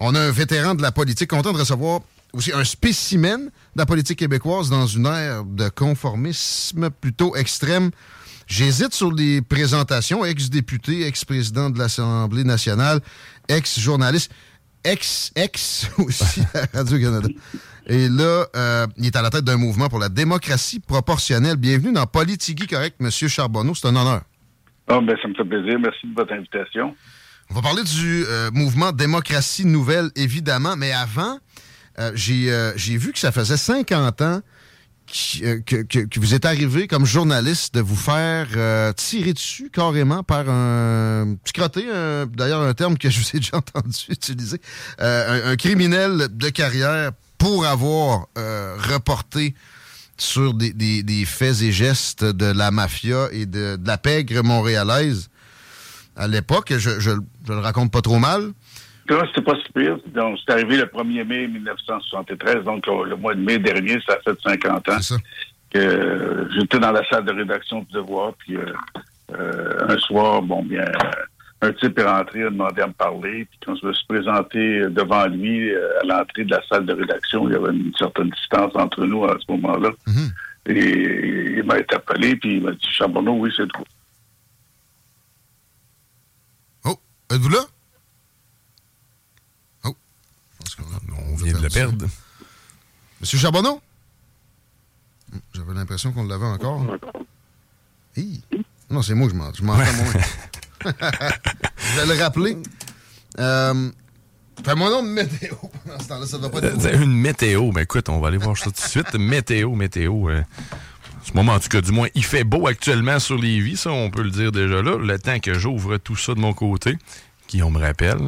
On a un vétéran de la politique, content de recevoir aussi un spécimen de la politique québécoise dans une ère de conformisme plutôt extrême. J'hésite sur les présentations, ex-député, ex-président de l'Assemblée nationale, ex-journaliste, ex-ex aussi à Radio-Canada. Et là, euh, il est à la tête d'un mouvement pour la démocratie proportionnelle. Bienvenue dans Politigui Correct, Monsieur Charbonneau. C'est un honneur. Oh, ben, ça me fait plaisir. Merci de votre invitation. On va parler du euh, mouvement Démocratie Nouvelle, évidemment, mais avant, euh, j'ai vu que ça faisait 50 ans que, que, vous êtes arrivé comme journaliste de vous faire tirer dessus carrément par un petit d'ailleurs un terme que je vous ai déjà entendu utiliser, un, criminel de carrière pour avoir reporté sur des, des, des, faits et gestes de la mafia et de, de la pègre montréalaise à l'époque. Je, je, je, le raconte pas trop mal. C'était pas si pire. Donc, c'est arrivé le 1er mai 1973, donc le mois de mai dernier, ça fait 50 ans. Ça. que j'étais dans la salle de rédaction du Devoir, puis euh, euh, un soir, bon, bien, un type est rentré, a demandé à me parler, puis quand je me suis présenté devant lui, euh, à l'entrée de la salle de rédaction, il y avait une certaine distance entre nous à ce moment-là. Mm -hmm. Et il m'a interpellé, puis il m'a dit, Charbonneau, oui, c'est tout. Oh, êtes-vous là? Oh. On, vient de le perdre. Monsieur Charbonneau? J'avais l'impression qu'on l'avait encore. Hi. Non, c'est moi que je m'entends moins. je vais le rappeler. Euh, Fais-moi nom de météo pendant ce temps-là, ça doit pas être. Euh, une météo, ben écoute, on va aller voir ça tout de suite. Météo, météo. Euh, ce moment, en tout cas, du moins, il fait beau actuellement sur les vies, ça, on peut le dire déjà là. Le temps que j'ouvre tout ça de mon côté, qui on me rappelle.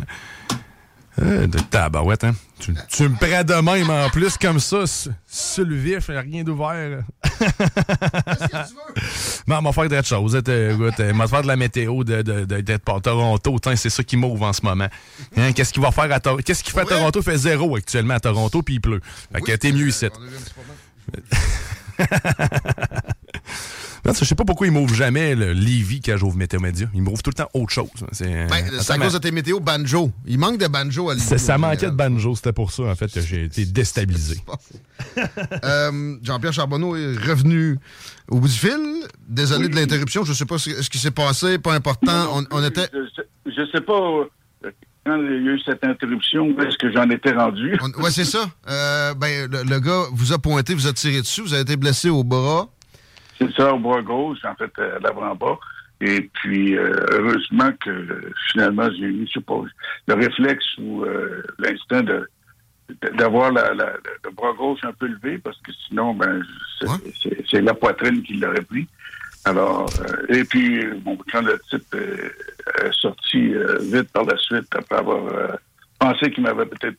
Euh, de tabarouette, hein? Tu, tu, me prends de même en plus, comme ça, sur le vif, rien d'ouvert. Qu'est-ce que tu veux? Non, on va faire d'autres choses. On va faire de la météo d'être de, de, de, Toronto. C'est ça qui m'ouvre en ce moment. Hein? Qu'est-ce qu'il va faire à Toronto? Qu'est-ce qu'il fait à Toronto? Il fait zéro actuellement à Toronto, puis il pleut. Fait que t'es mieux ici. Non, je sais pas pourquoi il m'ouvre jamais le Lévi quand j'ouvre Météo Média. Il m'ouvre tout le temps autre chose. C'est ben, à cause de tes météos banjo. Il manque de banjo à Lévi. Ça manquait de banjo. C'était pour ça, en fait, que j'ai été déstabilisé. euh, Jean-Pierre Charbonneau est revenu au bout du fil. Désolé oui. de l'interruption. Je sais pas ce, qui s'est passé. Pas important. On, on, était... Je, je sais pas quand il y a eu cette interruption, est-ce que j'en étais rendu? Oui, c'est ça. Euh, ben, le, le, gars vous a pointé, vous a tiré dessus, vous avez été blessé au bras. C'est ça, au bras gauche, en fait, à l'avant-bas. Et puis, euh, heureusement que finalement, j'ai eu, je le réflexe ou euh, l'instinct de d'avoir la, la, le bras gauche un peu levé, parce que sinon, ben, c'est ouais. la poitrine qui l'aurait pris. Alors, euh, et puis, bon, quand le type est sorti euh, vite par la suite, après avoir euh, pensé qu'il m'avait peut-être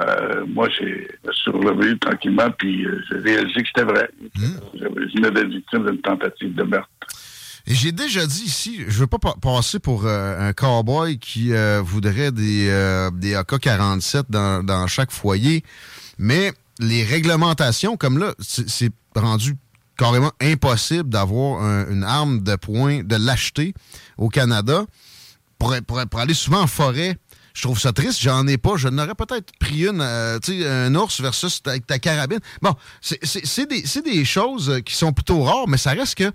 euh, moi, j'ai relevé tranquillement, puis j'ai réalisé que c'était vrai. Mmh. Je victime d'une tentative de meurtre. J'ai déjà dit ici, je veux pas pa passer pour euh, un cowboy qui euh, voudrait des, euh, des AK-47 dans, dans chaque foyer, mais les réglementations, comme là, c'est rendu carrément impossible d'avoir un, une arme de poing, de l'acheter au Canada pour, aller souvent en forêt. Je trouve ça triste, j'en ai pas. Je n'aurais peut-être pris une, euh, tu sais, un ours versus avec ta carabine. Bon, c'est des, choses qui sont plutôt rares, mais ça reste que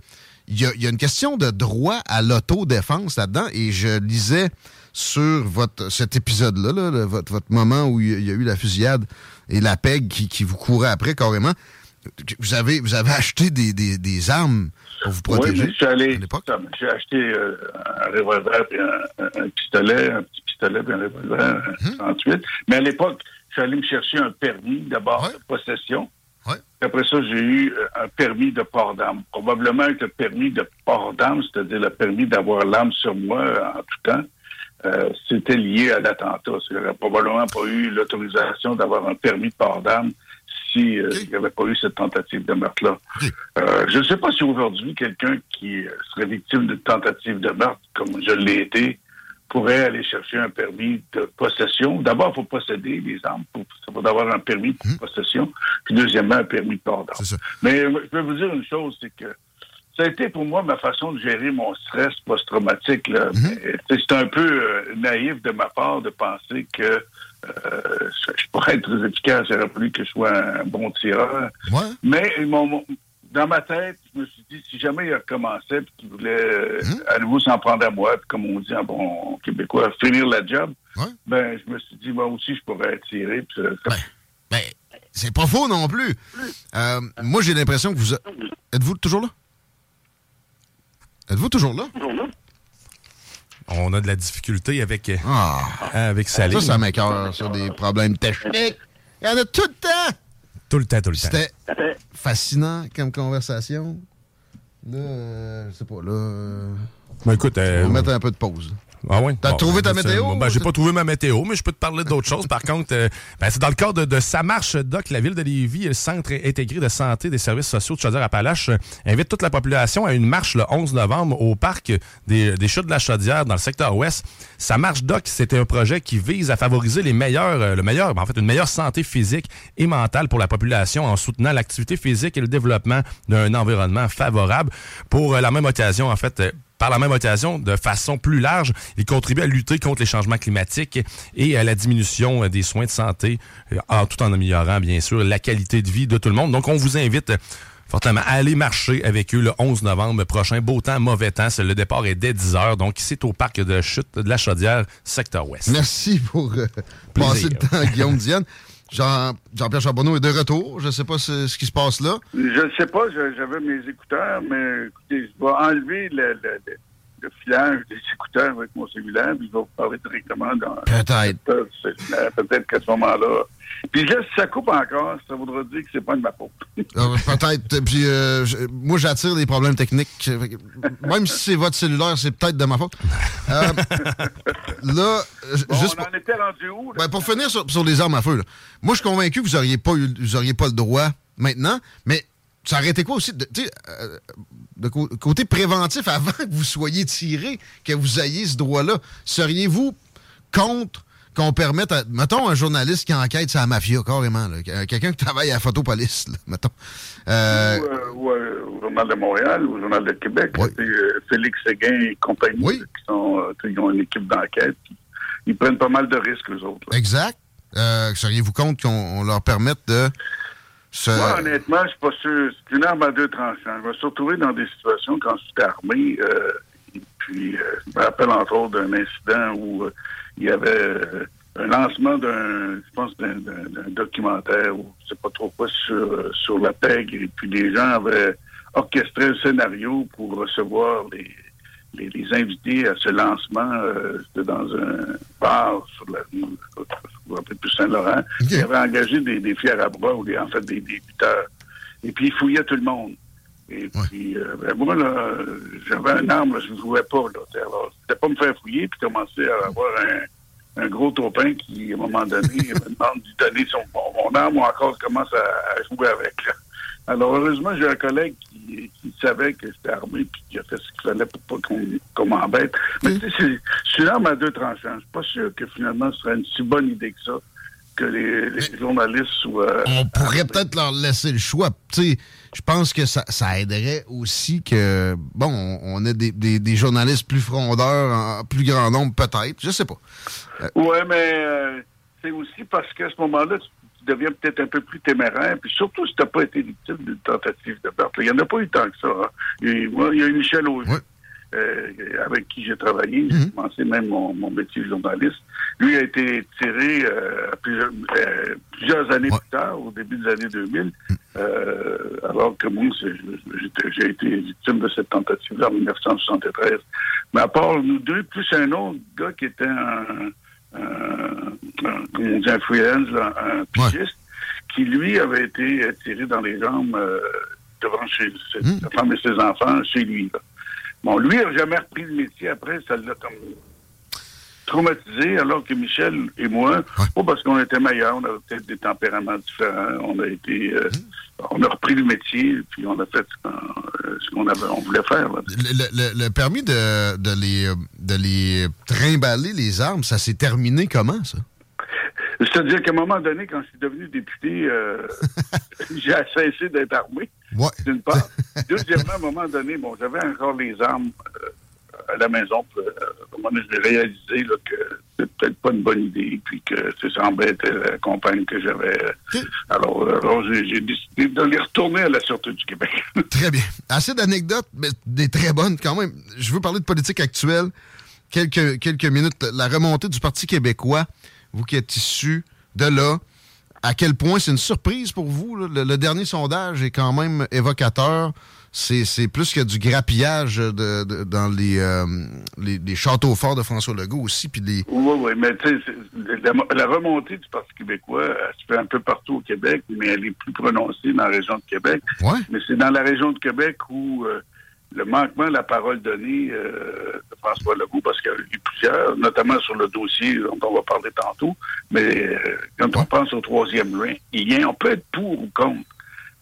il y, a, une question de droit à l'autodéfense là-dedans. Et je lisais sur votre cet épisode-là, là, votre, moment où il y a eu la fusillade et la PEG qui vous courait après carrément. Vous avez, vous avez acheté des, des, des armes pour vous protéger Oui, je suis allé. J'ai acheté euh, un revolver puis un, pistolet, un petit pistolet puis un revolver, Hum. un 38. Mais à l'époque, je suis allé me chercher un permis d'abord Ouais. de possession. Ouais. Après ça, j'ai eu euh, un permis de port d'armes. Probablement avec le permis de port d'armes, c'est-à-dire le permis d'avoir l'arme sur moi euh, en tout temps, euh, c'était lié à l'attentat. J'aurais probablement pas eu l'autorisation d'avoir un permis de port d'armes euh, Ok. il n'y avait pas eu cette tentative de meurtre-là. Euh, je ne sais pas si aujourd'hui quelqu'un qui serait victime d'une tentative de meurtre, comme je l'ai été, pourrait aller chercher un permis de possession. D'abord, il faut posséder les armes. Il faut avoir un permis de possession. Puis deuxièmement, un permis de port d'armes. Mais euh, je peux vous dire une chose, c'est que ça a été pour moi ma façon de gérer mon stress post-traumatique. Mhm. C'est un peu euh, naïf de ma part de penser que euh, je pourrais être très efficace. Il aurait fallu que je sois un bon tireur. Ouais. Mais mon- dans ma tête, je me suis dit, si jamais il recommençait et qu'il voulait euh, Mhm. à nouveau s'en prendre à moi, puis comme on dit en bon québécois, finir la job, Ouais. ben je me suis dit, moi aussi, je pourrais tirer. Puis, euh, Ben, ben, c'est pas faux non plus. Euh, moi, j'ai l'impression que vous... a- Êtes-vous toujours là? Êtes-vous toujours là? On a de la difficulté avec, euh, Ah, avec sa ligne. ça, ça m'écœure sur des problèmes techniques. Il y en a tout le temps. Tout le temps, tout le temps. C'était fascinant comme conversation. Là, euh, je sais pas, là... euh, Ben, écoute, euh, on va mettre un peu de pause. Ah ouais? T'as trouvé ta ben, météo? c'est- Ben, j'ai pas trouvé ma météo, mais je peux te parler d'autres choses. Par contre, euh, ben, c'est dans le cadre de, de Sa marche Doc, la ville de Lévis et le Centre intégré de santé des services sociaux de Chaudière-Appalaches euh, invite toute la population à une marche le 11 novembre au parc des, des Chutes de la Chaudière dans le secteur ouest. Sa marche Doc, c'était un projet qui vise à favoriser les meilleurs, euh, le meilleur, ben, en fait, une meilleure santé physique et mentale pour la population en soutenant l'activité physique et le développement d'un environnement favorable. Pour euh, la même occasion, en fait, euh, par la même occasion, de façon plus large, il contribue à lutter contre les changements climatiques et à la diminution euh, des soins de santé, euh, en- tout en améliorant, bien sûr, la qualité de vie de tout le monde. Donc, on vous invite euh, fortement à aller marcher avec eux le 11 novembre prochain. Beau temps, mauvais temps. Le départ est dès 10 heures. Donc, c'est au parc de chute de la Chaudière, secteur ouest. Merci pour euh, passer le temps, Guillaume Diane. Jean, Jean-Pierre Charbonneau est de retour. Je sais pas ce, ce qui se passe là. Je ne sais pas, j'avais mes écouteurs, mais écoutez, je vais enlever le, le, le- le filage des écouteurs avec mon cellulaire, puis je vais vous parler directement dans Peut-être. Peut-être qu'à ce moment-là. Puis là, si ça coupe encore, ça voudra dire que c'est pas de ma faute. Euh, Peut-être. Puis euh, moi, j'attire des problèmes techniques. Même si c'est votre cellulaire, c'est peut-être de ma faute. Euh, là, euh, Bon, juste on pour, en était rendu où? là? ben, pour finir sur, sur les armes à feu, là. moi, je suis convaincu que vous n'auriez pas, eu- vous auriez pas le droit maintenant, mais ça aurait été quoi aussi? De, tu sais, euh, de cô- côté préventif, avant que vous soyez tiré, que vous ayez ce droit-là, seriez-vous contre qu'on permette, à, mettons, un journaliste qui enquête sur la mafia, carrément, là, quelqu'un qui travaille à la photopolice, là, mettons. Euh, Ou, euh, ou, euh, au Journal de Montréal, ou au Journal de Québec. Oui. Euh, Félix Séguin et compagnie, Oui. qui sont, euh, ils ont une équipe d'enquête. Ils prennent pas mal de risques, eux autres. là. Exact. Euh, Seriez-vous compte qu'on on leur permette de se. Moi, honnêtement, je suis pas sûr. C'est une arme à deux tranchants. Je me suis retrouvé dans des situations quand j'étais armé. euh, et puis, euh, je me rappelle entre autres d'un incident où euh, il y avait euh, un lancement d'un, je pense, d'un, documentaire ou je sais pas trop quoi sur, sur la pègre. Et puis, les gens avaient orchestré le scénario pour recevoir les, les, les invités à ce lancement. euh, C'était dans un bar sur la rue, je me plus Saint-Laurent. Ils avaient engagé des, des fiers à bras ou des, en fait des, lutteurs. Et puis, ils fouillaient tout le monde. Et Ouais. puis, euh, ben, moi, là, j'avais un arme, là, je ne jouais pas. Là, alors, c'était pas me faire fouiller puis commencer à avoir un, un gros topin qui, à un moment donné, me demande de donner son, mon, arme ou encore commence à, à jouer avec. là. Alors, heureusement, j'ai un collègue qui, qui savait que j'étais armé puis qui a fait ce qu'il fallait pour pas qu'on qu'on m'embête. Mais tu sais, c'est c'est une arme à deux tranchants. Je suis pas sûr que finalement, ce serait une si bonne idée que ça, que les, les journalistes soient... on pourrait peut-être leur laisser le choix. Tu sais, je pense que ça, ça aiderait aussi que, bon, on, on ait des, des- des journalistes plus frondeurs, en plus grand nombre, peut-être. Je sais pas. Oui, mais euh, c'est aussi parce qu'à ce moment-là, tu, deviens peut-être un peu plus téméraire. Puis surtout si tu n'as pas été victime d'une tentative de meurtre. Il n'y en a pas eu tant que ça. hein. Il, moi, il y a eu Michel Auger. Ouais. Euh, avec qui j'ai travaillé, j'ai mhm. commencé même mon, métier de journaliste, lui a été tiré euh, plusieurs, euh, plusieurs, années plus tard, au début des années 2000, mhm. alors que moi, j'ai été victime de cette tentative-là en 1973. Mais à part nous deux, plus un autre gars qui était un, un, un freelance, un pigiste, qui lui avait été tiré dans les jambes devant chez, hmm. sa femme et ses enfants chez lui. Bon, lui n'a jamais repris le métier après, ça l'a comme traumatisé, alors que Michel et moi, pas parce qu'on était meilleurs, on avait peut-être des tempéraments différents, on a été, euh, on a repris le métier, puis on a fait ce qu'on avait, on voulait faire. Le, permis de, de, les, de les trimballer les armes, ça s'est terminé comment, ça? C'est-à-dire qu'à un moment donné, quand je suis devenu député, euh, j'ai cessé d'être armé. Ouais. D'une part. Deuxièmement, à un moment donné, bon, j'avais encore les armes euh, à la maison. Puis, euh, j'ai réalisé là, que c'était peut-être pas une bonne idée, puis que ça semblait être la compagne que j'avais. Alors, alors j'ai décidé de les retourner à la Sûreté du Québec. très bien. Assez d'anecdotes, mais des très bonnes quand même. Je veux parler de politique actuelle. Quelques, quelques minutes. La remontée du Parti québécois vous qui êtes issu de là, à quel point c'est une surprise pour vous. Le, dernier sondage est quand même évocateur. C'est plus que du grappillage de, dans euh, les, les, châteaux forts de François Legault aussi. Puis Oui, oui, mais tu sais, la, remontée du Parti québécois, elle se fait un peu partout au Québec, mais elle est plus prononcée dans la région de Québec. Ouais. Mais c'est dans la région de Québec où... Euh, le manquement de la parole donnée euh, de François Legault, parce qu'il y a eu plusieurs, notamment sur le dossier dont on va parler tantôt, mais euh, quand on pense au troisième lien, on peut être pour ou contre,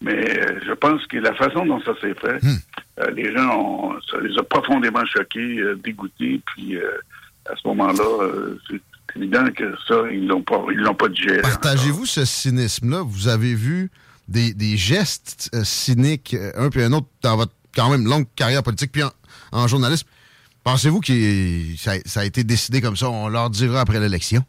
mais euh, je pense que la façon dont ça s'est fait, hmm. les gens, ont, ça les a profondément choqués, dégoûtés, puis à ce moment-là, c'est évident que ça, ils l'ont pas, ils l'ont pas digéré. Partagez-vous ce cynisme-là? Vous avez vu des, des gestes cyniques, un puis un autre, dans votre quand même longue carrière politique, puis en, journalisme. Pensez-vous que ça, a été décidé comme ça? On leur dira après l'élection?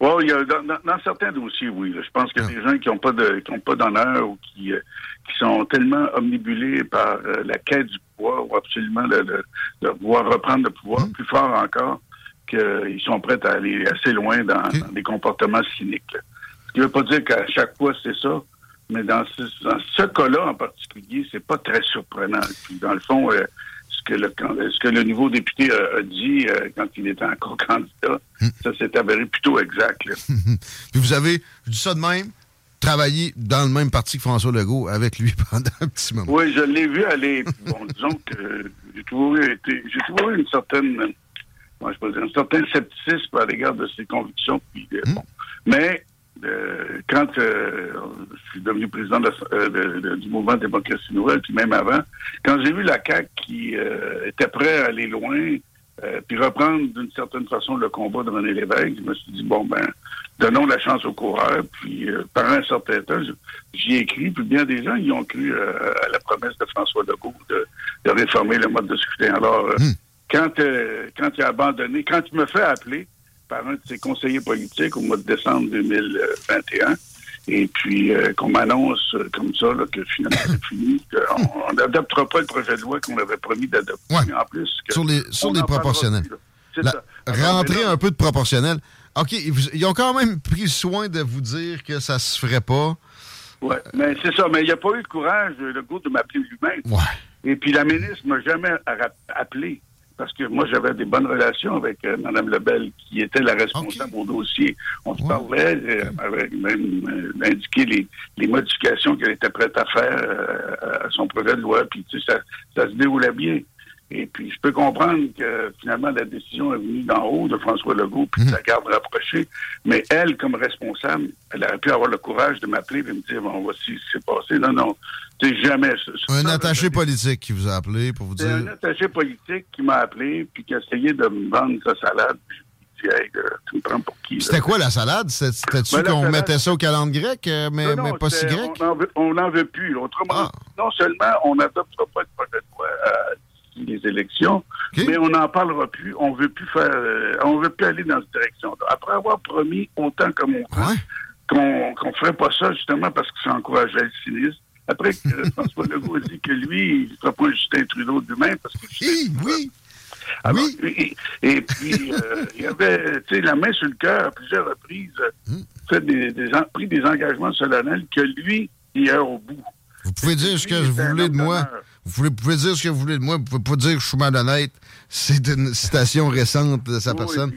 Oui, dans, certains dossiers, oui. Je pense qu'il y a ah. des gens qui n'ont pas de qui pas d'honneur ou qui, euh, qui sont tellement omnibulés par euh, la quête du pouvoir ou absolument de, de, pouvoir reprendre le pouvoir, hmm. plus fort encore, qu'ils sont prêts à aller assez loin dans, des comportements cyniques. Ce qui ne veut pas dire qu'à chaque fois c'est ça, mais dans ce, cas-là en particulier, c'est pas très surprenant. Puis dans le fond, euh, ce, que le, ce que le nouveau député a, dit euh, quand il était encore candidat, ça s'est avéré plutôt exact. Puis vous avez, je dis ça de même, travaillé dans le même parti que François Legault avec lui pendant un petit moment. Oui, je l'ai vu aller. bon, disons que j'ai toujours été, j'ai toujours eu une certaine, moi je peux dire, un certain scepticisme à l'égard de ses convictions. Puis, euh, hmm. bon. Mais euh, quand euh, je suis devenu président euh, du mouvement démocratie nouvelle, puis même avant, quand j'ai vu la CAQ qui était prêt à aller loin, puis reprendre d'une certaine façon le combat de René Lévesque, je me suis dit, bon, ben, donnons la chance aux coureurs, puis par un certain temps, j'y ai cru, puis bien des gens y ont cru à la promesse de François Legault de, réformer le mode de scrutin. Alors, hmm. quand, quand il a abandonné, quand il me fait appeler, par un de ses conseillers politiques au mois de décembre 2021. Et puis euh, qu'on m'annonce euh, comme ça que finalement c'est fini, qu'on n'adoptera pas le projet de loi qu'on avait promis d'adopter. En plus, sur les, sur les proportionnels. rentrer un peu de proportionnel. OK, ils ont quand même pris soin de vous dire que ça se ferait pas. Oui, mais c'est ça. Mais il n'y a pas eu le courage, le goût de m'appeler lui-même. Ouais. Et puis la ministre m'a jamais appelé parce que moi, j'avais des bonnes relations avec euh, Mme Lebel, qui était la responsable au dossier. On se parlait, euh, elle m'avait même euh, indiqué les, modifications qu'elle était prête à faire à son projet de loi, puis ça, ça se déroulait bien. Et puis, je peux comprendre que finalement, la décision est venue d'en haut de François Legault, puis de mhm. la garde rapprochée. Mais elle, comme responsable, elle aurait pu avoir le courage de m'appeler et me dire, bon, voici ce qui s'est passé. Non, non, c'est jamais... Un attaché politique qui vous a appelé pour vous dire... un attaché politique qui m'a appelé, puis qui a essayé de me vendre sa salade. Puis, hey, tu me prends pour qui? C'était quoi la salade? C'était-tu ben, qu'on mettait ça au calendrier grec, euh, mais, mais pas si grec? On n'en veut, plus. Autrement, ah. non seulement on n'adoptera pas le projet de loi les élections, mais on n'en parlera plus. On veut plus faire, euh, on veut plus aller dans cette direction. Après avoir promis autant comme on qu'on ne ferait pas ça justement parce que ça encourageait le cynisme. Après, François Legault a dit que lui, il ne fera pas un Justin Trudeau de même parce que oui, oui. oui. Et, puis, euh, il avait la main sur le cœur à plusieurs reprises, hmm. fait des, pris des engagements solennels que lui, il est au bout. Vous pouvez dire ce que vous voulez de moi. Vous pouvez, dire ce que vous voulez de moi. Vous pouvez pas dire que je suis malhonnête. C'est une citation récente de sa personne.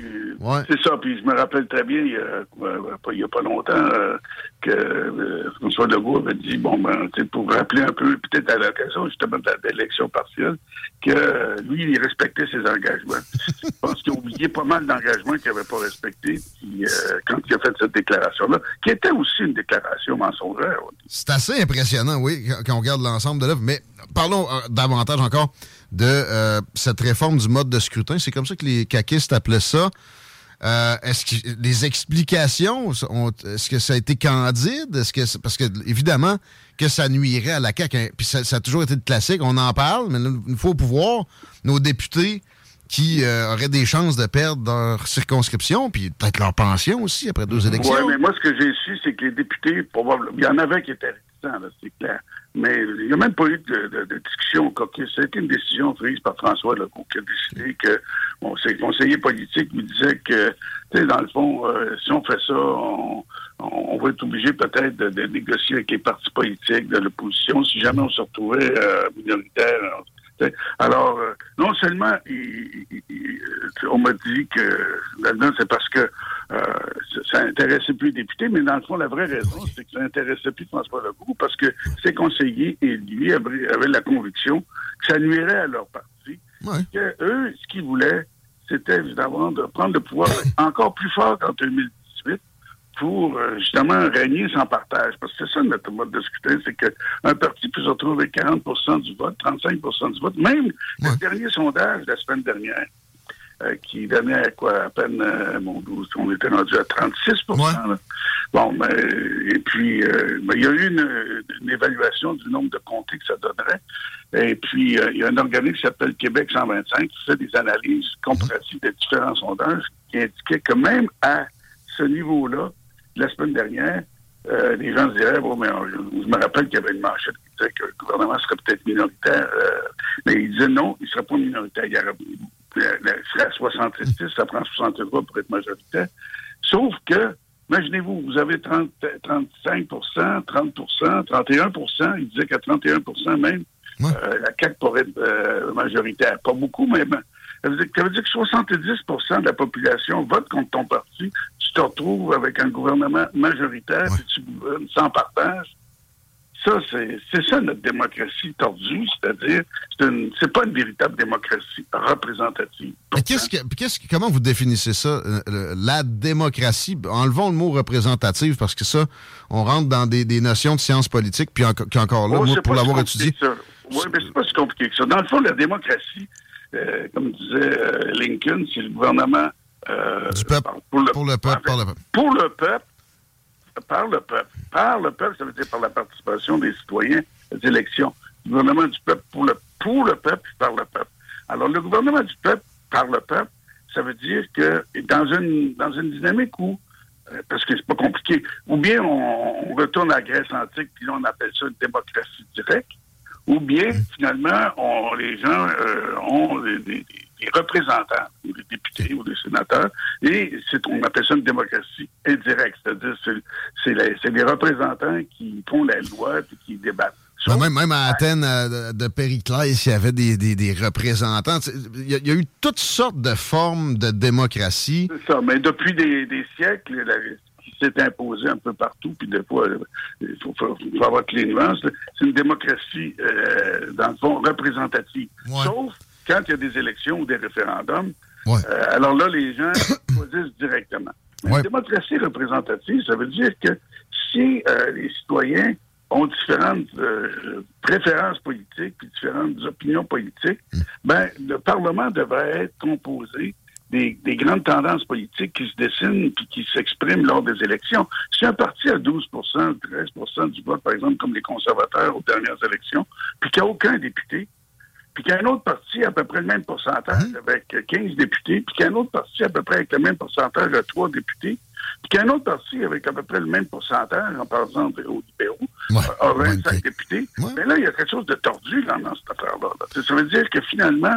C'est ça. Puis je me rappelle très bien, il y a, il y a pas longtemps, euh, que euh, François Legault avait dit, bon, ben, pour rappeler un peu, peut-être à l'occasion justement de l'élection partielle, que lui, il respectait ses engagements. je pense qu'il a oublié pas mal d'engagements qu'il n'avait pas respectés euh, quand il a fait cette déclaration-là, qui était aussi une déclaration mensongère. C'est assez impressionnant, oui, quand on regarde l'ensemble de l'œuvre. Mais parlons davantage encore de cette réforme du mode de scrutin. C'est comme ça que les caquistes appelaient ça. Euh, est-ce que les explications, est-ce que ça a été candide? Est-ce que parce que évidemment que ça nuirait à la CAQ, hein, puis ça, a toujours été de classique, on en parle, mais il faut pouvoir nos députés qui euh, auraient des chances de perdre leur circonscription, puis peut-être leur pension aussi après deux élections. Oui, mais moi, ce que j'ai su, c'est que les députés, probablement, il y en avait qui étaient c'est clair. Mais il n'y a même pas eu de, discussion coquille. C'était une décision prise par François Legault qui a décidé que bon, ses conseillers politiques lui disaient que, dans le fond, euh, si on fait ça, on, va être obligé peut-être de, négocier avec les partis politiques de l'opposition si jamais on se retrouvait euh, minoritaire. Alors, euh, non seulement on m'a dit que là-dedans, c'est parce que euh, ça intéressait plus les députés, mais dans le fond, la vraie raison, c'est que ça intéressait plus François Legault parce que ses conseillers et lui avaient, la conviction que ça nuirait à leur parti. Que eux, ce qu'ils voulaient, c'était évidemment de prendre le pouvoir encore plus fort qu'en 2018 pour euh, justement régner sans partage. Parce que c'est ça notre mode de scrutin, c'est qu'un parti peut se retrouver avec 40% du vote, 35% du vote. Même le dernier sondage de la semaine dernière, euh, qui donnait quoi, à peine, euh, mon on était rendu à 36% Bon, mais, et puis, euh, il y a eu une, évaluation du nombre de comtés que ça donnerait. Et puis, il y a un organisme qui s'appelle Québec 125 qui fait des analyses comparatives des différents sondages qui indiquaient que même à ce niveau-là, la semaine dernière, les gens se disaient, bon, mais je, me rappelle qu'il y avait une manchette qui disait que le gouvernement serait peut-être minoritaire, mais il disait non, il ne serait pas minoritaire. Il serait à 66, ça prend 63 pour être majoritaire. Sauf que, imaginez-vous, vous avez 30, 35% 30% 31% il disait qu'à 31% même, euh, la CAQ pourrait être euh, majoritaire. Pas beaucoup, mais ça veut, dire, que 70% de la population vote contre ton parti. Tu te retrouves avec un gouvernement majoritaire, et tu gouvernes sans partage ça, c'est ça notre démocratie tordue, c'est-à-dire, c'est pas une véritable démocratie représentative. qu'est-ce que, comment vous définissez ça, euh, la démocratie? Enlevons le mot représentative parce que ça, on rentre dans des, notions de sciences politiques, puis encore là, moi, pour l'avoir étudié. Oui, mais c'est pas si compliqué que ça. Dans le fond, la démocratie, euh, comme disait euh, Lincoln, c'est le gouvernement. du peuple. Pour le, pour le peuple, par le peuple. Pour le peuple par le peuple. Par le peuple, ça veut dire par la participation des citoyens aux élections. Le gouvernement du peuple pour le, pour le peuple, par le peuple. Alors, le gouvernement du peuple, par le peuple, ça veut dire que dans une, dans une dynamique où, euh, parce que c'est pas compliqué, ou bien on, retourne à la Grèce antique, puis là, on appelle ça une démocratie directe, ou bien, finalement, on, les gens euh, ont des des représentants, ou des députés, ou des sénateurs, et c'est on appelle ça une démocratie indirecte, c'est-à-dire c'est les, représentants qui font la loi et qui débattent. Même, même, à Athènes euh, de, Périclès, il y avait des, des, représentants. Il y, a, eu toutes sortes de formes de démocratie. C'est ça, mais depuis des, siècles, la, qui s'est imposé un peu partout, puis des fois, euh, il faut, avoir les nuances, c'est une démocratie, euh, dans le fond, représentative. Sauf quand il y a des élections ou des référendums, euh, alors là, les gens choisissent directement. La démocratie représentative, ça veut dire que si euh, les citoyens ont différentes euh, préférences politiques et différentes opinions politiques, mm. ben le Parlement devrait être composé des, grandes tendances politiques qui se dessinent et qui s'expriment lors des élections. Si un parti a 12% 13% du vote, par exemple, comme les conservateurs aux dernières élections, puis qu'il n'y a aucun député, puis qu'il y a un autre parti à peu près le même pourcentage hein? avec 15 députés, puis qu'il y a un autre parti à peu près avec le même pourcentage de 3 députés, puis qu'il y a un autre parti avec à peu près le même pourcentage, en parlant aux libéraux, à 25 députés. Mais là, il y a quelque chose de tordu dans cette affaire-là. Ça veut dire que finalement,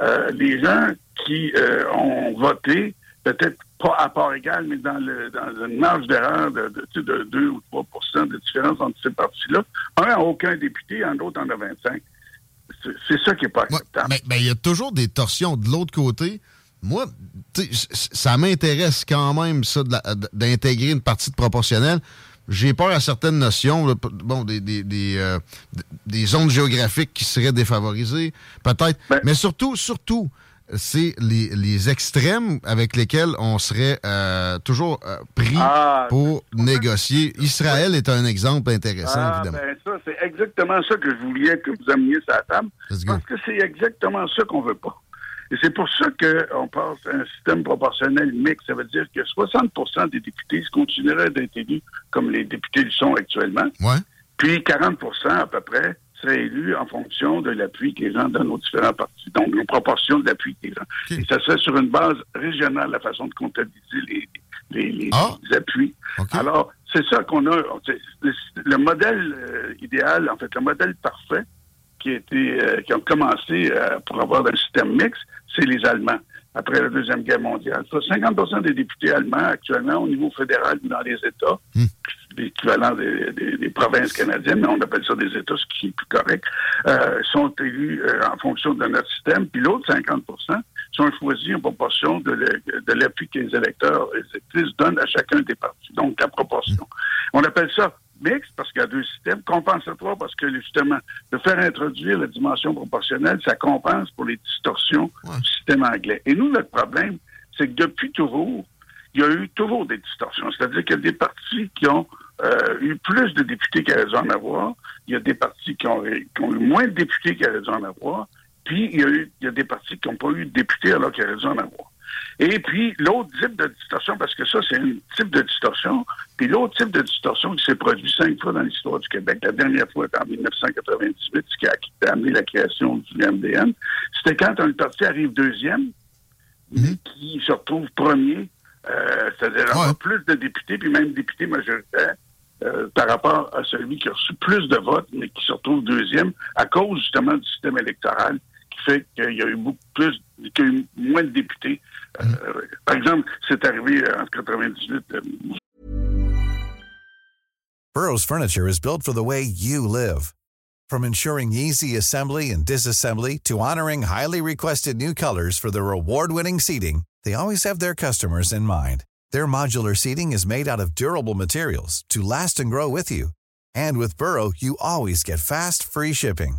euh, les gens qui euh, ont voté, peut-être pas à part égal, mais dans, le, dans une marge d'erreur de, de, de 2 ou 3% de différence entre ces partis-là, un n'a aucun député, un autre en a 25. C'est ça qui n'est pas acceptable. mais il y a toujours des torsions de l'autre côté. Moi, ça m'intéresse quand même, ça, d'intégrer une partie de proportionnelle. J'ai peur à certaines notions, bon, des, des, des, euh, des, zones géographiques qui seraient défavorisées, peut-être. Ben mais surtout, surtout, c'est les, les, extrêmes avec lesquels on serait euh, toujours euh, pris ah, pour négocier. Israël est un exemple intéressant, ah, évidemment. Ben ça, c'est exactement ça que je voulais que vous ameniez sur la table. Parce que c'est exactement ça qu'on veut pas. Et c'est pour ça qu'on passe à un système proportionnel mixte. Ça veut dire que 60 des députés continueraient d'être élus comme les députés le sont actuellement. Ouais. Puis 40 à peu près seraient élus en fonction de l'appui que les gens donnent aux différents partis. Donc, les proportions de l'appui des gens. Et ça serait sur une base régionale, la façon de comptabiliser les, les, ah. appuis. Alors, c'est ça qu'on a. Le, modèle euh, idéal, en fait, le modèle parfait qui, euh, qui ont commencé euh, pour avoir un système mixte, c'est les Allemands après la Deuxième Guerre mondiale. 50% des députés allemands actuellement au niveau fédéral dans les États, hmm. l'équivalent des, provinces canadiennes, mais on appelle ça des États, ce qui est plus correct, euh, sont élus euh, en fonction de notre système. Puis l'autre 50% sont choisis en proportion de l'appui que les électeurs et les électrices donnent à chacun des partis. Donc, la proportion. On appelle ça mixte parce qu'il y a deux systèmes, compensatoire parce que justement, de faire introduire la dimension proportionnelle, ça compense pour les distorsions du système anglais. Et nous, notre problème, c'est que depuis toujours, il y a eu toujours des distorsions. C'est-à-dire qu'il y a des partis qui ont euh, eu plus de députés auraient dû en avoir. Il y a des partis qui ont, eu moins de députés auraient dû en avoir. Puis, il y a, eu, il y a des partis qui n'ont pas eu de députés alors auraient dû en avoir. Et puis, l'autre type de distorsion, parce que ça, c'est un type de distorsion, puis l'autre type de distorsion qui s'est produit cinq fois dans l'histoire du Québec, la dernière fois en 1998, ce qui a, amené la création du MDN, c'était quand un parti arrive deuxième, mhm. qui se retrouve premier, euh, c'est-à-dire avoir plus de députés, puis même députés majoritaires, euh, par rapport à celui qui a reçu plus de votes, mais qui se retrouve deuxième, à cause justement du système électoral qui fait qu'il y a eu beaucoup plus, qu'il y a eu moins de députés. Par exemple, c'est arrivé en 98. Euh, Burroughs Furniture is built for the way you live. From ensuring easy assembly and disassembly to honoring highly requested new colors for their award-winning seating, they always have their customers in mind. Their modular seating is made out of durable materials to last and grow with you. And with Burrow, you always get fast, free shipping.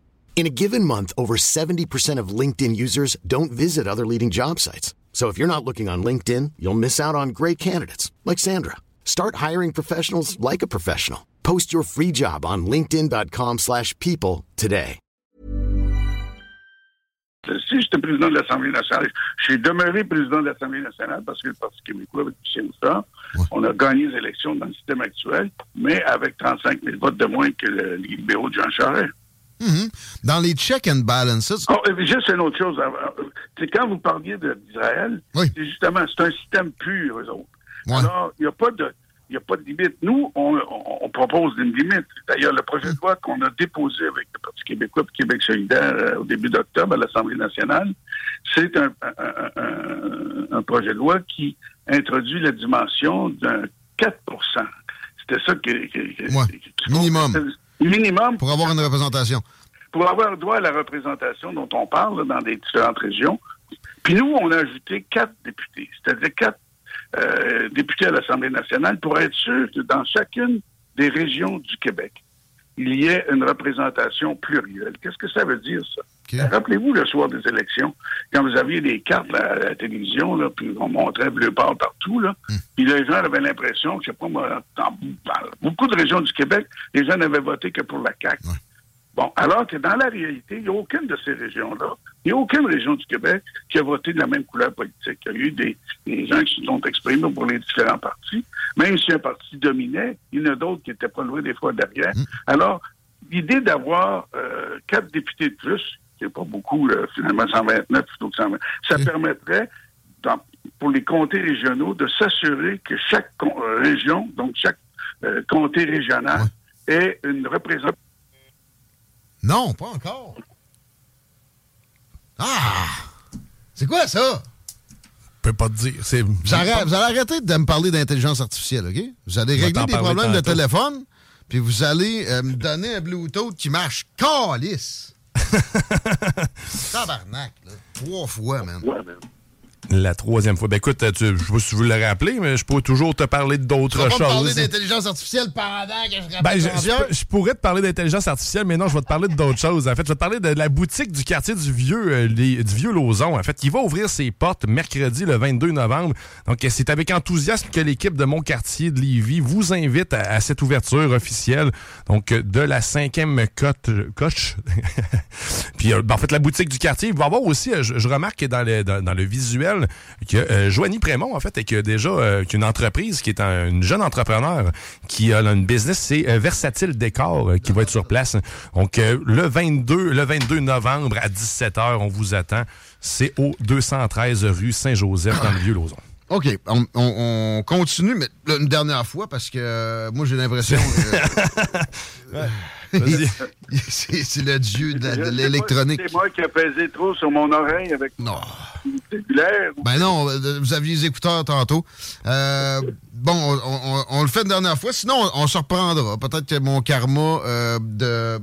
In a given month, over 70% of LinkedIn users don't visit other leading job sites. So if you're not looking on LinkedIn, you'll miss out on great candidates like Sandra. Start hiring professionals like a professional. Post your free job on linkedin.com/people today. Si j'étais président de l'Assemblée nationale, j'ai demeuré président de l'Assemblée nationale parce que le Parti québécois avec Michel Moussard, ouais. on a gagné les élections dans le système actuel, mais avec 35 000 votes de moins que le, les libéraux de Jean Charest. Mhm. Dans les check and balances. Oh, juste une autre chose. C'est quand vous parliez d'Israël, c'est justement, c'est un système pur, eux autres. Alors, il n'y a pas de. Il a pas de limite. Nous, on, on, propose une limite. D'ailleurs, le projet de loi qu'on a déposé avec le Parti québécois et Québec solidaire euh, au début d'octobre à l'Assemblée nationale, c'est un, un, un, projet de loi qui introduit la dimension d'un 4% C'était ça que... que, Minimum. Minimum. Pour avoir une représentation. Pour avoir droit à la représentation dont on parle dans des différentes régions. Puis nous, on a ajouté quatre députés, c'est-à-dire quatre euh, députés à l'Assemblée nationale pour être sûr que dans chacune des régions du Québec, il y ait une représentation plurielle. Qu'est-ce que ça veut dire, ça? Rappelez-vous le soir des élections, quand vous aviez des cartes à la télévision, là, puis on montrait bleu port partout, là, hmm. puis les gens avaient l'impression, je sais pas moi, dans, beaucoup de régions du Québec, les gens n'avaient voté que pour la CAQ. Bon, alors que dans la réalité, il n'y a aucune de ces régions-là, il n'y a aucune région du Québec qui a voté de la même couleur politique. Il y a eu des, gens qui se sont exprimés pour les différents partis. Même si un parti dominait, il y en a d'autres qui étaient pas loin des fois derrière. Mm. Alors, l'idée d'avoir euh, quatre députés de plus, n'est pas beaucoup, finalement 129 plutôt que 120, ça permettrait, pour les comtés régionaux, de s'assurer que chaque euh, région, donc chaque euh, comté régional, ait une représentation non, pas encore. Ah! C'est quoi ça? Je peux pas te dire. Vous, allez, arrêter de me parler d'intelligence artificielle, OK? Vous allez régler des problèmes de téléphone, puis vous allez euh, me donner un Bluetooth qui marche calice. Tabarnak, là. Trois fois, man. Man. La troisième fois. Ben écoute, tu, je sais pas si vous l'avez rappelé, mais je pourrais toujours te parler d'autres choses. Tu parler d'intelligence artificielle pendant que je ben, je, pourrais te parler d'intelligence artificielle, mais non, je vais te parler d'autres choses. En fait, je vais te parler de la boutique du quartier du Vieux, euh, du Vieux Lauson, en fait, qui va ouvrir ses portes mercredi le 22 novembre. Donc, c'est avec enthousiasme que l'équipe de mon quartier de Lévis vous invite à, cette ouverture officielle. Donc, de la cinquième cote, coche. Puis, euh, ben, en fait, la boutique du quartier, il va y avoir aussi, euh, je, remarque que dans le, dans le visuel, que euh, Joanie Prémont, en fait, est que déjà euh, une entreprise qui est une jeune entrepreneur qui a une business, c'est euh, Versatile Décor qui va être sur place. Donc, le 22, le 22 novembre à 17h, on vous attend. C'est au 213 rue Saint-Joseph dans le Vieux-Lauzon. OK, on, continue, mais une dernière fois, parce que moi, j'ai l'impression... c'est le dieu de l'électronique. C'est moi qui ai pesé trop sur mon oreille avec non. Ben non, vous aviez les écouteurs tantôt. Euh, bon, on, le fait une dernière fois. Sinon, on, se reprendra. Peut-être que mon karma euh, de,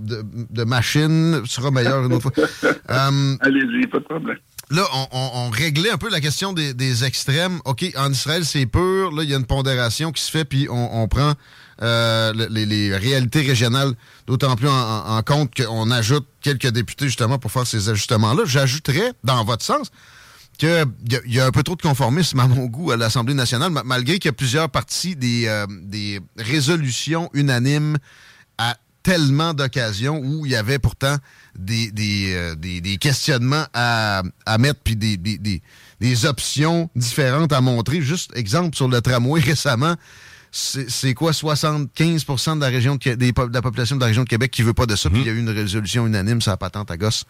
de, machine sera meilleur une autre fois. Euh, Allez-y, pas de problème. Là, on, réglait un peu la question des, extrêmes. OK, en Israël, c'est pur. Là, il y a une pondération qui se fait, puis on, prend les, réalités régionales d'autant plus en, compte qu'on ajoute quelques députés justement pour faire ces ajustements-là. J'ajouterais, dans votre sens, qu'il y, a un peu trop de conformisme à mon goût à l'Assemblée nationale, malgré qu'il y a plusieurs parties des, euh, des résolutions unanimes à tellement d'occasions où il y avait pourtant des, euh, questionnements à, mettre, puis des, options différentes à montrer. Juste exemple sur le tramway récemment, c'est quoi 75% de la région de, la population de la région de Québec qui veut pas de ça. Puis il y a eu une résolution unanime, ça patente à gosse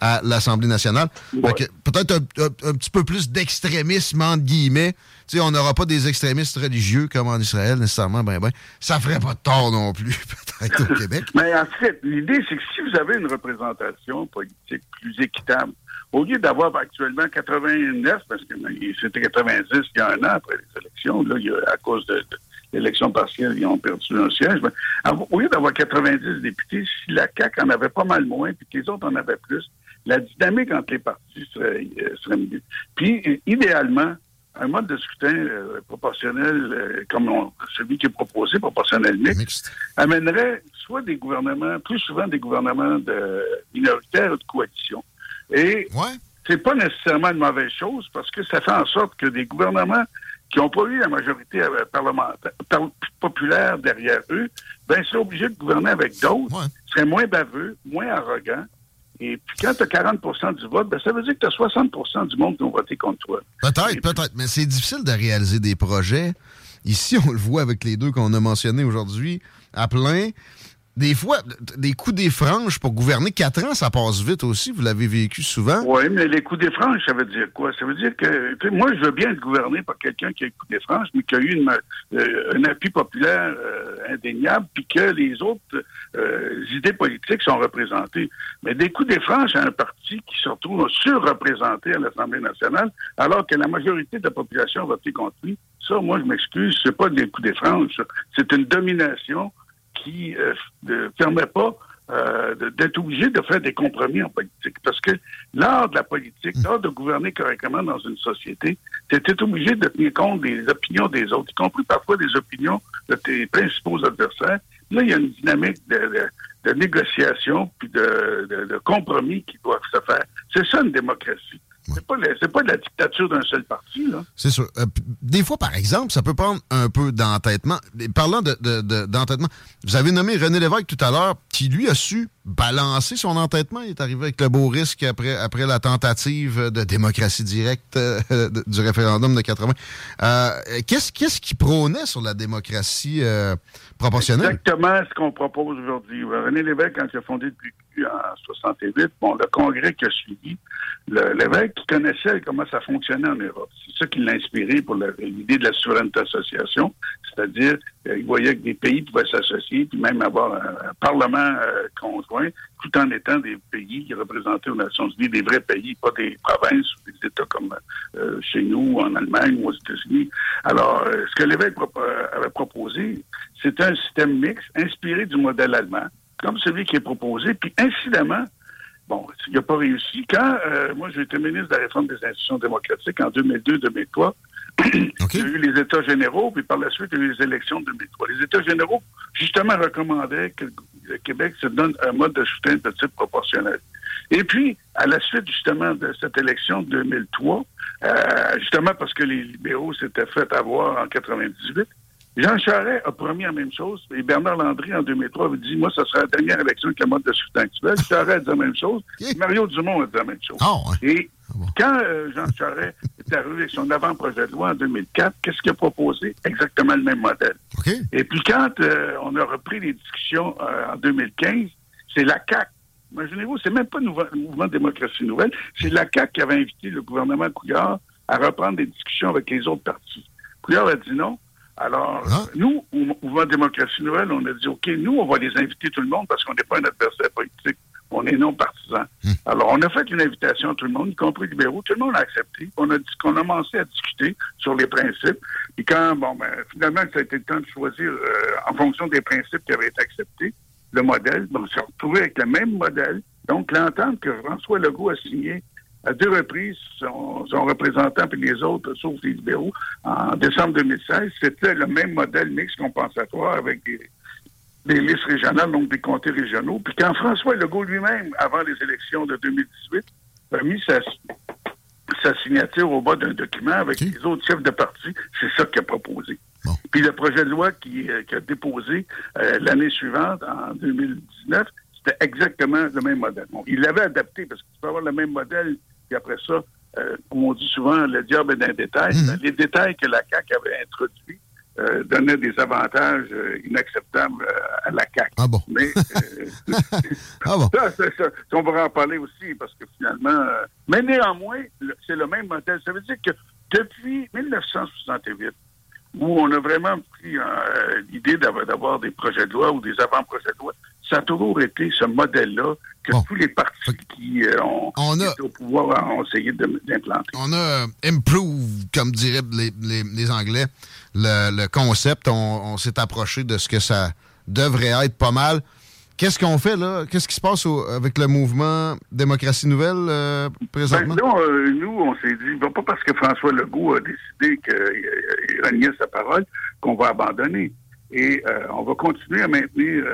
à l'Assemblée nationale. Peut-être un, petit peu plus d'extrémisme, entre guillemets. sais, on n'aura pas des extrémistes religieux comme en Israël, nécessairement. Ben, ben, ça ferait pas de tort non plus, peut-être, au Québec. Mais en fait, l'idée, c'est que si vous avez une représentation politique plus équitable, au lieu d'avoir actuellement 89, parce que ben, c'était 90 il y a un an après les élections, là, à cause de l'élection partielle, ils ont perdu un siège. Mais, au lieu d'avoir 90 députés, si la CAQ en avait pas mal moins, puis que les autres en avaient plus, la dynamique entre les partis serait, euh, mieux. Puis, euh, idéalement, un mode de scrutin euh, proportionnel, comme celui qui est proposé, proportionnel mixte, amènerait soit des gouvernements, plus souvent des gouvernements de minoritaires ou de coalition. Et ouais. c'est pas nécessairement une mauvaise chose parce que ça fait en sorte que des gouvernements qui n'ont pas eu la majorité euh, parlementaire, populaire derrière eux, ben, sont obligés de gouverner avec d'autres, seraient moins baveux, moins arrogants. Et puis quand tu as 40% du vote, ben, ça veut dire que tu as 60% du monde qui ont voté contre toi. Peut-être, peut-être. Mais c'est difficile de réaliser des projets. Ici, on le voit avec les deux qu'on a mentionnés aujourd'hui, à plein des fois, des coups des franges pour gouverner quatre ans, ça passe vite aussi. Vous l'avez vécu souvent. Oui, mais les coups des franges, ça veut dire quoi? Ça veut dire que moi, je veux bien être gouverné par quelqu'un qui a eu coups des franges, mais qui a eu euh, un appui populaire euh, indéniable, puis que les autres euh, idées politiques sont représentées. Mais des coups des franges à un parti qui se retrouve surreprésenté à l'Assemblée nationale, alors que la majorité de la population a voté contre lui, ça, moi, je m'excuse, c'est pas des coups des franges, c'est une domination qui euh, ne permet pas euh, d'être obligé de faire des compromis en politique. Parce que l'art de la politique, mm. l'art de gouverner correctement dans une société, c'était obligé de tenir compte des opinions des autres, y compris parfois des opinions de tes principaux adversaires. Là, il y a une dynamique de, négociation puis de, de compromis qui doivent se faire. C'est ça une démocratie. C'est pas, pas de la dictature d'un seul parti. là. C'est sûr. Euh, des fois, par exemple, ça peut prendre un peu d'entêtement. Parlant d'entêtement, de, vous avez nommé René Lévesque tout à l'heure, qui lui a su balancé son entêtement. Il est arrivé avec le beau risque après, après la tentative de démocratie directe euh, du référendum de 80. Euh, qu'est-ce, qu'est-ce qui prônait sur la démocratie euh, proportionnelle? Exactement ce qu'on propose aujourd'hui. René Lévesque, quand il a fondé le en 68, bon, le congrès qui a suivi, l'évêque connaissait comment ça fonctionnait en Europe. C'est ça qui l'a inspiré pour l'idée de la souveraineté association, c'est-à-dire il voyait que des pays pouvaient s'associer, puis même avoir un, parlement euh, conjoint, tout en étant des pays qui représentaient aux Nations Unies, des vrais pays, pas des provinces ou des États comme euh, chez nous, en Allemagne ou aux États-Unis. Alors, ce que l'évêque avait proposé, c'était un système mixte inspiré du modèle allemand, comme celui qui est proposé, puis incidemment, Bon, il n'a pas réussi. Quand euh, moi, j'ai été ministre de la réforme des institutions démocratiques en 2002-2003, il y a eu les États généraux, puis par la suite, il y a eu les élections de 2003. Les États généraux, justement, recommandaient que le Québec se donne un mode de soutien de type proportionnel. Et puis, à la suite, justement, de cette élection de 2003, euh, justement parce que les libéraux s'étaient fait avoir en 98, Jean Charest a promis la même chose, et Bernard Landry, en 2003, avait dit, moi, ce sera la dernière élection avec le mode de scrutin actuel. Charest a dit la même chose. Mario Dumont a dit la même chose. Ah, et ah quand euh, Jean Charest est arrivé avec son avant-projet de loi en 2004, qu'est-ce qu'il a proposé? Exactement le même modèle. Et puis quand euh, on a repris les discussions euh, en 2015, c'est la CAQ. Imaginez-vous, c'est même pas le mouvement démocratie nouvelle, c'est la CAQ qui avait invité le gouvernement Couillard à reprendre des discussions avec les autres partis. Couillard a dit non. Alors, ah. nous, au mouvement Démocratie Nouvelle, on a dit, OK, nous, on va les inviter tout le monde parce qu'on n'est pas un adversaire politique. On est non partisan. Hmm. Alors, on a fait une invitation à tout le monde, y compris les libéraux. Tout le monde a accepté. On a, dit qu'on a commencé à discuter sur les principes. Et quand, bon, ben, finalement, ça a été le temps de choisir, euh, en fonction des principes qui avaient été acceptés, le modèle. Donc, on s'est retrouvé avec le même modèle. Donc, l'entente que François Legault a signée à deux reprises son, représentant puis les autres, sauf les libéraux, en décembre 2016, c'était le même modèle mix compensatoire avec des, listes régionales, donc des comtés régionaux. Puis quand François Legault lui-même, avant les élections de 2018, a mis sa, signature au bas d'un document avec les autres chefs de parti, c'est ça qu'il a proposé. Puis le projet de loi qui, euh, a déposé euh, l'année suivante, en 2019, c'était exactement le même modèle. il l'avait adapté parce que tu peux avoir le même modèle puis après ça, euh, comme on dit souvent, le diable est dans les détails. Mhm. Les détails que la CAQ avait introduits euh, donnaient des avantages euh, inacceptables à la CAQ. Ah bon? Mais ah bon? Ça, on va en parler aussi parce que finalement... mais néanmoins, c'est le même modèle. Ça veut dire que depuis 1968, où on a vraiment pris l'idée d'avoir des projets de loi ou des avant-projets de loi, ça a toujours été ce modèle-là que tous les partis qui euh, ont été au pouvoir ont essayé d'implanter. On a euh, improve, comme diraient les, Anglais, le, concept. On, s'est approché de ce que ça devrait être pas mal. Qu'est-ce qu'on fait là? Qu'est-ce qui se passe avec le mouvement Démocratie Nouvelle euh, présentement? Ben, nous, on s'est dit, pas parce que François Legault a décidé qu'il reniait sa parole qu'on va abandonner. Et on va continuer à maintenir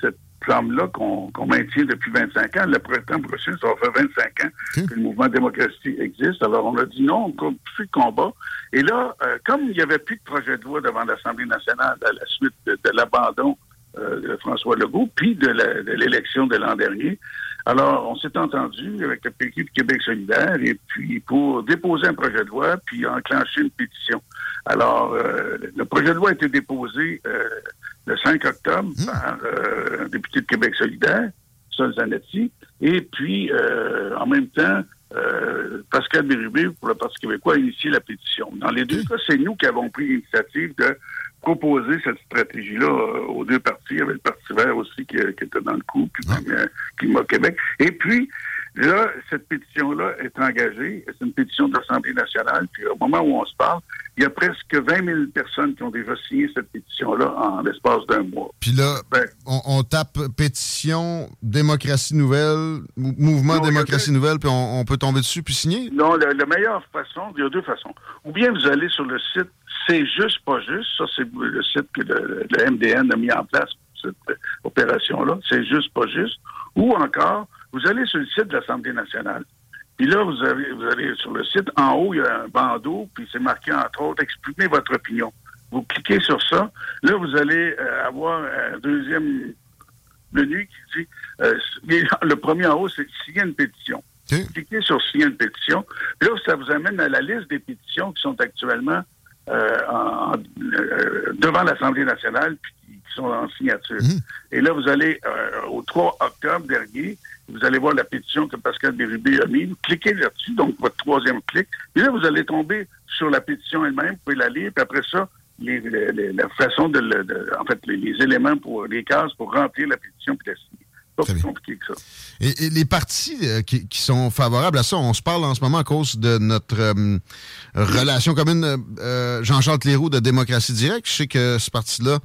cette flamme-là qu'on maintient depuis 25 ans. Le printemps prochain, ça va faire 25 ans que le mouvement démocratique existe. Alors, on a dit non, on continue le combat. Et là, euh, comme il n'y avait plus de projet de loi devant l'Assemblée nationale à la suite de, l'abandon euh, de François Legault, puis de l'élection de l'an dernier, alors, on s'est entendu avec le PQ Québec solidaire et puis pour déposer un projet de loi puis enclencher une pétition. Alors, euh, le projet de loi a été déposé le 5 octobre hmm. par euh, un député de Québec solidaire, Sol Zanetti, et puis euh, en même temps, euh, Pascal Bérubé, pour le Parti québécois, a initié la pétition. Dans les deux cas, c'est nous qui avons pris l'initiative de proposer cette stratégie-là aux deux partis. Avait le Parti vert aussi qui, était dans le coup, puis même Climat Québec. Et puis, Là, cette pétition-là est engagée. C'est une pétition de l'Assemblée nationale. Puis au moment où on se parle, il y a presque 20 000 personnes qui ont déjà signé cette pétition-là en l'espace d'un mois. Puis là, ben, on, tape pétition démocratie nouvelle, mouvement démocratie nouvelle, puis on, peut tomber dessus puis signer? Non, la, meilleure façon, il y a deux façons. Ou bien vous allez sur le site C'est juste pas juste. Ça, c'est le site que le, le MDN a mis en place pour cette opération-là. C'est juste pas juste. Ou encore, vous allez sur le site de l'Assemblée nationale. Puis là, vous, avez, vous allez sur le site, en haut, il y a un bandeau, puis c'est marqué, entre autres, exprimez votre opinion. Vous cliquez sur ça. Là, vous allez euh, avoir un deuxième, menu qui dit, euh, le premier en haut, c'est signer une pétition. Cliquez sur signer une pétition. Puis là, ça vous amène à la liste des pétitions qui sont actuellement euh, devant l'Assemblée nationale puis qui sont en signature. Mmh. Et là, vous allez au 3 octobre dernier, vous allez voir la pétition que Pascal Bérubé a mise. Cliquez là-dessus, donc votre troisième clic. Et là, vous allez tomber sur la pétition elle-même, vous pouvez la lire, puis après ça, les, la façon de, en fait, les, éléments pour les cases pour remplir la pétition puis la signer. Pas plus compliqué que ça. Et, les partis euh, qui, sont favorables à ça, on se parle en ce moment à cause de notre euh, relation commune, euh, Jean-Charles Leroux de Démocratie Directe. Je sais que ce parti-là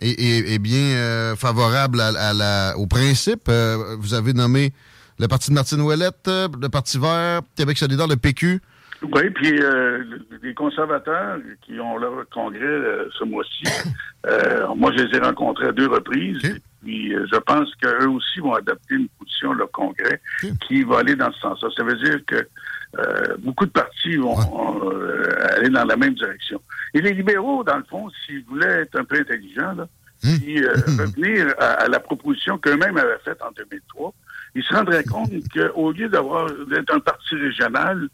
est, bien favorable à, la, au principe. vous avez nommé le parti de Martine Ouellette, le Parti vert, Québec solidaire, le PQ. Oui, puis euh, les conservateurs qui ont leur congrès euh, ce mois-ci, euh, moi je les ai rencontrés à deux reprises. Puis je pense qu'eux aussi vont adapter une position à leur congrès qui va aller dans ce sens-là. Ça veut dire que beaucoup de partis vont aller dans la même direction. Et les libéraux, dans le fond, s'ils voulaient être un peu intelligents, là, hum. puis revenir à, la proposition qu'eux-mêmes avaient faite en 2003, ils se rendraient compte qu'au lieu d'avoir d'être un parti régional,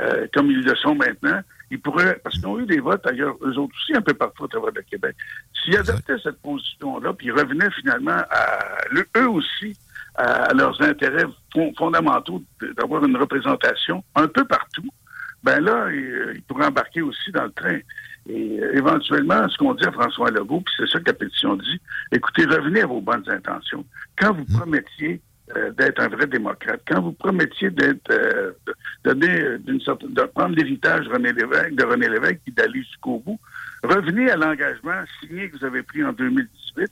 euh, comme ils le sont maintenant, ils pourraient, parce qu'ils ont eu des votes ailleurs, eux autres aussi, un peu partout à travers le Québec. S'ils adoptaient cette position-là, puis ils revenaient finalement à eux aussi à leurs intérêts fondamentaux d'avoir une représentation un peu partout, ben là, ils, pourraient embarquer aussi dans le train. Et euh, éventuellement, ce qu'on dit à François Legault, puis c'est ça que la pétition dit, écoutez, revenez à vos bonnes intentions. Quand vous mmh. promettiez euh, d'être un vrai démocrate. Quand vous promettiez d'être euh, donner d'une sorte de prendre l'héritage René Lévesque, de René Lévesque et d'aller jusqu'au bout, revenez à l'engagement signé que vous avez pris en 2018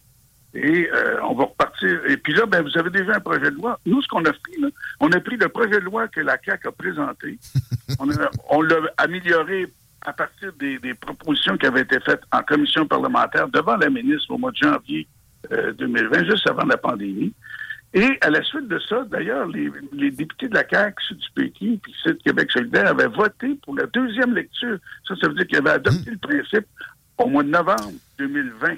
et euh, on va repartir. Et puis là, ben, vous avez déjà un projet de loi. Nous, ce qu'on a pris, là, on a pris le projet de loi que la CAQ a présenté. on, l'a amélioré à partir des, des, propositions qui avaient été faites en commission parlementaire devant la ministre au mois de janvier 2020, juste avant la pandémie. Et à la suite de ça, d'ailleurs, les, députés de la CAQ, ceux du PQ, puis de Québec solidaire avaient voté pour la deuxième lecture. Ça, ça veut dire qu'ils avaient adopté le principe au mois de novembre 2020.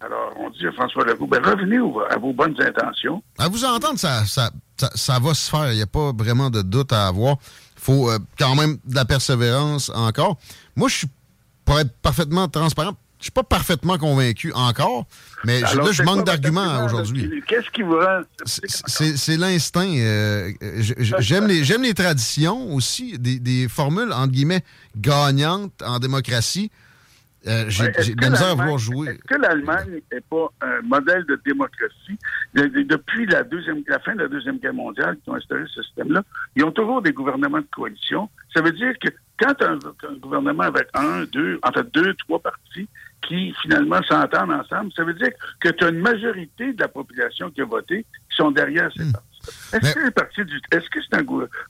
Alors, on dit à François Legault, ben, revenez à vos bonnes intentions. À vous entendre, ça, ça, ça, va se faire. Il n'y a pas vraiment de doute à avoir. Il faut euh, quand même de la persévérance encore. Moi, je suis, pour être parfaitement transparent, je suis pas parfaitement convaincu encore, mais là, je manque d'arguments aujourd'hui. Qu'est-ce qui vous rend... C'est l'instinct. Euh, j'aime les, les traditions aussi, des, des, formules, entre guillemets, gagnantes en démocratie. Euh, j'ai bien misère à vouloir jouer. Est-ce que l'Allemagne n'est pas un modèle de démocratie? Depuis la, deuxième, la fin de la Deuxième Guerre mondiale, qui ont instauré ce système-là, ils ont toujours des gouvernements de coalition. Ça veut dire que quand un, un gouvernement avec un, deux, en fait deux, trois partis qui finalement s'entendent ensemble, ça veut dire que tu as une majorité de la population qui a voté qui sont derrière ces hmm. partis. Est-ce que c'est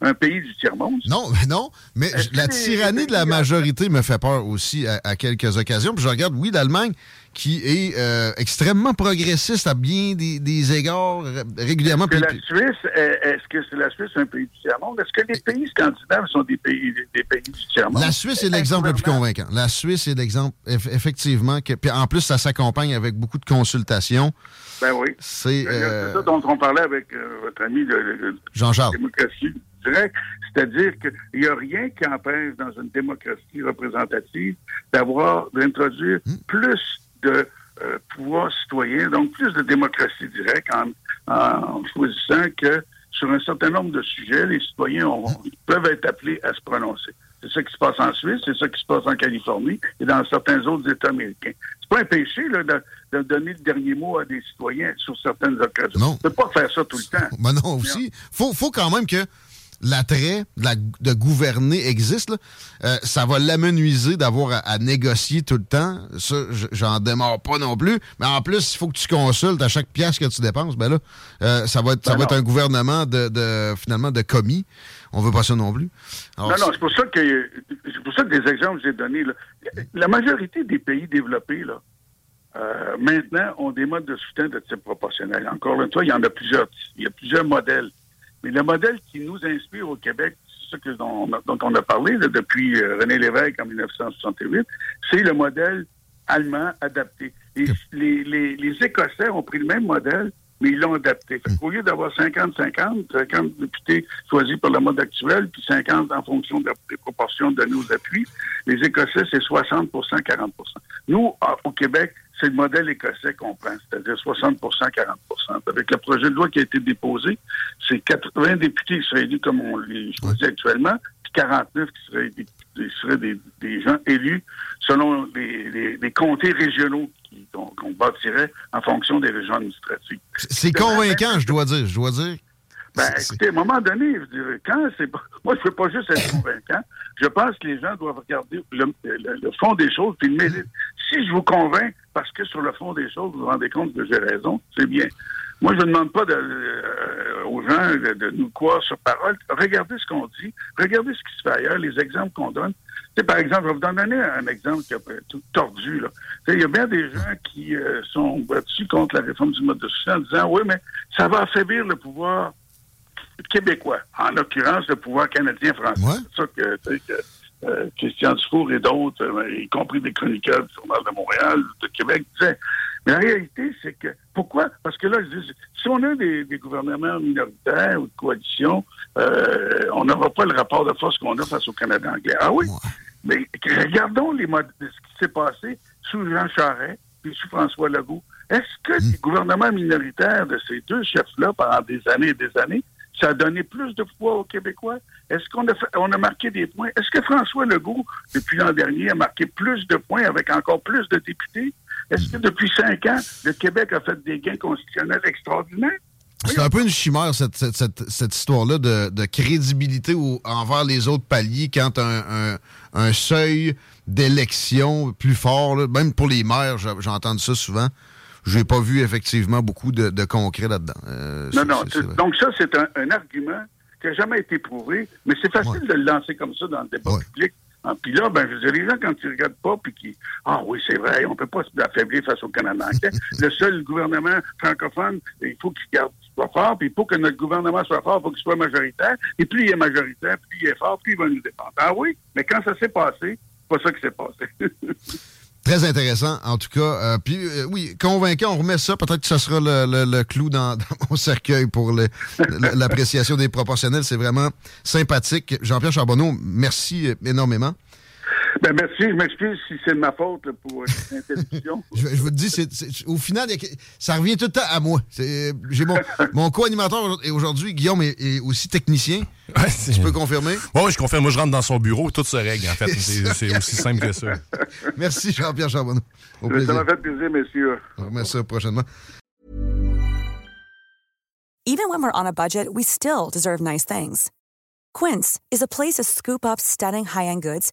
un, pays du tiers-monde? Non, mais non. Mais la tyrannie de la majorité me fait peur aussi à, quelques occasions. Puis je regarde, oui, l'Allemagne, qui est euh, extrêmement progressiste à bien des, égards régulièrement. Est-ce que, la Suisse, est-ce que la Suisse un pays du tiers-monde? Est-ce que les pays scandinaves sont des pays, des pays du tiers-monde? La Suisse est l'exemple le plus convaincant. La Suisse est l'exemple, effectivement. Que, puis en plus, ça s'accompagne avec beaucoup de consultations. Ben oui. C'est euh, ça dont on parlait avec euh, votre ami de, Jean-Charles. démocratie directe. C'est-à-dire qu'il n'y a rien qui empêche dans une démocratie représentative d'avoir, d'introduire hmm. plus de euh, pouvoir citoyen, donc plus de démocratie directe en, en, choisissant que sur un certain nombre de sujets, les citoyens ont, peuvent être appelés à se prononcer. C'est ça qui se passe en Suisse, c'est ça qui se passe en Californie et dans certains autres États américains. C'est pas un péché là, de, de, donner le dernier mot à des citoyens sur certaines occasions. Non. ne pas faire ça tout le temps. Mais non, aussi. Faut, faut quand même que l'attrait de, gouverner existe. Euh, ça va l'amenuiser d'avoir à, négocier tout le temps. Ça, j'en démarre pas non plus. Mais en plus, il faut que tu consultes à chaque pièce que tu dépenses. Ben là, euh, ça va être, ça ben va être un gouvernement de, de, finalement de commis. On veut pas ça non plus. non, non, c'est pour ça que c'est pour ça que des exemples que j'ai donnés. La majorité des pays développés, là, euh, maintenant, ont des modes de soutien de type proportionnel. Encore une fois, il y en a plusieurs. Il y a plusieurs modèles. Mais le modèle qui nous inspire au Québec, c'est ce dont, on a parlé depuis euh, René Lévesque en 1968, c'est le modèle allemand adapté. les, les, Écossais ont pris le même modèle mais ils l'ont adapté. Au lieu d'avoir 50-50, 50 députés choisis par le mode actuel, puis 50 en fonction des proportions de nos appuis, les Écossais, c'est 60% 40% Nous, au Québec, c'est le modèle écossais qu'on prend, c'est-à-dire 60% 40% Avec le projet de loi qui a été déposé, c'est 80 députés qui seraient élus comme on les choisit actuellement, puis 49 qui seraient, des, seraient des, gens élus selon les, les comtés régionaux qu'on bâtirait en fonction des régions administratives. C'est convaincant, je dois dire. Je dois dire. Ben, écoutez, à un moment donné, je quand c'est moi, je ne veux pas juste être convaincant. Je pense que les gens doivent regarder le, fond des choses puis le mérite. Si je vous convainc, parce que sur le fond des choses, vous vous rendez compte que j'ai raison, c'est bien. Moi, je ne demande pas euh, aux gens de, nous croire sur parole. Regardez ce qu'on dit, regardez ce qui se fait ailleurs, les exemples qu'on donne par exemple, je vais vous donner un exemple qui est tout tordu. Il y a bien des gens qui euh, sont battus contre la réforme du mode de soutien en disant Oui, mais ça va affaiblir le pouvoir québécois, en l'occurrence le pouvoir canadien-français. C'est ça que, euh, Christian Dufour et d'autres, euh, y compris des chroniqueurs du Journal de Montréal, de Québec, disaient. Mais la réalité, c'est que pourquoi? Parce que là, je dis, si on a des, gouvernements minoritaires ou de coalition, on n'aura pas le rapport de force qu'on a face au Canada anglais. Ah oui? Mais regardons les modes, ce qui s'est passé sous Jean Charest et sous François Legault. Est-ce que hmm. les gouvernements minoritaires de ces deux chefs-là, pendant des années et des années, ça a donné plus de poids aux Québécois? Est-ce qu'on a, a marqué des points? Est-ce que François Legault, depuis l'an dernier, a marqué plus de points avec encore plus de députés? Est-ce que depuis cinq ans, le Québec a fait des gains constitutionnels extraordinaires? C'est un peu une chimère, cette, histoire-là de, crédibilité envers les autres paliers quand un, un, seuil d'élection plus fort, même pour les maires, j'entends ça souvent. Je n'ai pas vu effectivement beaucoup de, concret là-dedans. Euh, non, non. Donc ça, c'est un, argument qui n'a jamais été prouvé, mais c'est facile de le lancer comme ça dans le débat public. Ah, puis là, ben, je veux dire, les gens, quand ils regardent pas, puis qui, ah oui, c'est vrai, on peut pas s'affaiblir face au Canada le seul gouvernement francophone, il faut qu'il garde soit fort, puis pour que notre gouvernement soit fort, il faut qu'il soit majoritaire. Et plus il est majoritaire, plus il est fort, plus il va nous défendre. Ah oui, mais quand ça s'est passé, c'est pas ça qui s'est passé. Très intéressant, en tout cas. Euh, puis euh, oui, convaincant, on remet ça. Peut-être que ce sera le, clou dans, mon cercueil pour l'appréciation des proportionnels. C'est vraiment sympathique. Jean-Pierre Charbonneau, merci énormément. Ben merci, je m'excuse si c'est de ma faute pour l'interruption. je, je, vous dis, au final, ça revient tout le temps à moi. J'ai mon, mon co-animateur aujourd'hui, Guillaume, est, aussi technicien. tu peux confirmer? Oui, je confirme. Moi, je rentre dans son bureau, tout se règle, en fait. C'est aussi simple que ça. Merci, Jean-Pierre Charbonneau. Ça m'a fait plaisir, messieurs. On remet ça prochainement. Even when we're on a budget, we still deserve nice things. Quince is a place to scoop up stunning high-end goods